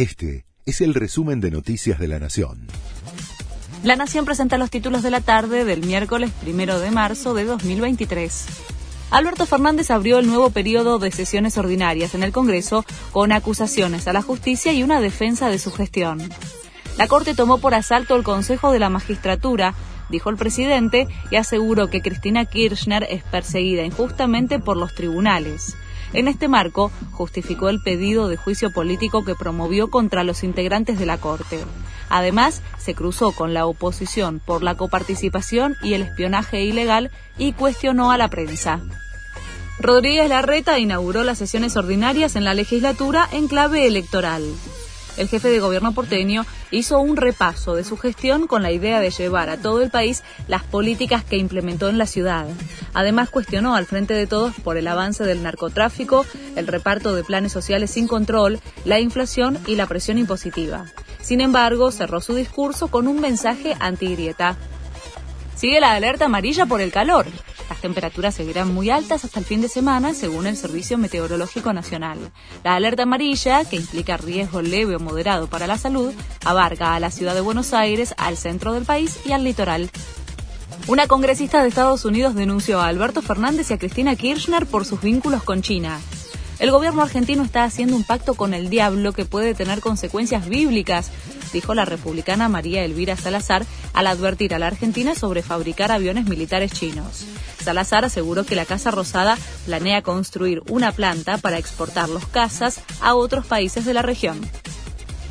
Este es el resumen de Noticias de la Nación. La Nación presenta los títulos de la tarde del miércoles primero de marzo de 2023. Alberto Fernández abrió el nuevo periodo de sesiones ordinarias en el Congreso con acusaciones a la justicia y una defensa de su gestión. La Corte tomó por asalto el Consejo de la Magistratura, dijo el presidente, y aseguró que Cristina Kirchner es perseguida injustamente por los tribunales. En este marco, justificó el pedido de juicio político que promovió contra los integrantes de la Corte. Además, se cruzó con la oposición por la coparticipación y el espionaje ilegal y cuestionó a la prensa. Rodríguez Larreta inauguró las sesiones ordinarias en la legislatura en clave electoral el jefe de gobierno porteño hizo un repaso de su gestión con la idea de llevar a todo el país las políticas que implementó en la ciudad. Además, cuestionó al frente de todos por el avance del narcotráfico, el reparto de planes sociales sin control, la inflación y la presión impositiva. Sin embargo, cerró su discurso con un mensaje antigrieta. Sigue la alerta amarilla por el calor. Temperaturas seguirán muy altas hasta el fin de semana, según el Servicio Meteorológico Nacional. La alerta amarilla, que implica riesgo leve o moderado para la salud, abarca a la ciudad de Buenos Aires, al centro del país y al litoral. Una congresista de Estados Unidos denunció a Alberto Fernández y a Cristina Kirchner por sus vínculos con China. El gobierno argentino está haciendo un pacto con el diablo que puede tener consecuencias bíblicas, dijo la republicana María Elvira Salazar al advertir a la Argentina sobre fabricar aviones militares chinos. Salazar aseguró que la Casa Rosada planea construir una planta para exportar los cazas a otros países de la región.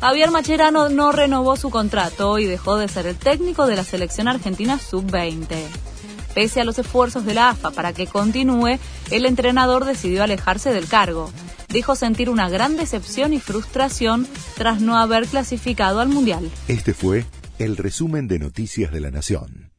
Javier Macherano no renovó su contrato y dejó de ser el técnico de la selección argentina sub-20. Pese a los esfuerzos de la AFA para que continúe, el entrenador decidió alejarse del cargo. Dijo sentir una gran decepción y frustración tras no haber clasificado al Mundial. Este fue el resumen de Noticias de la Nación.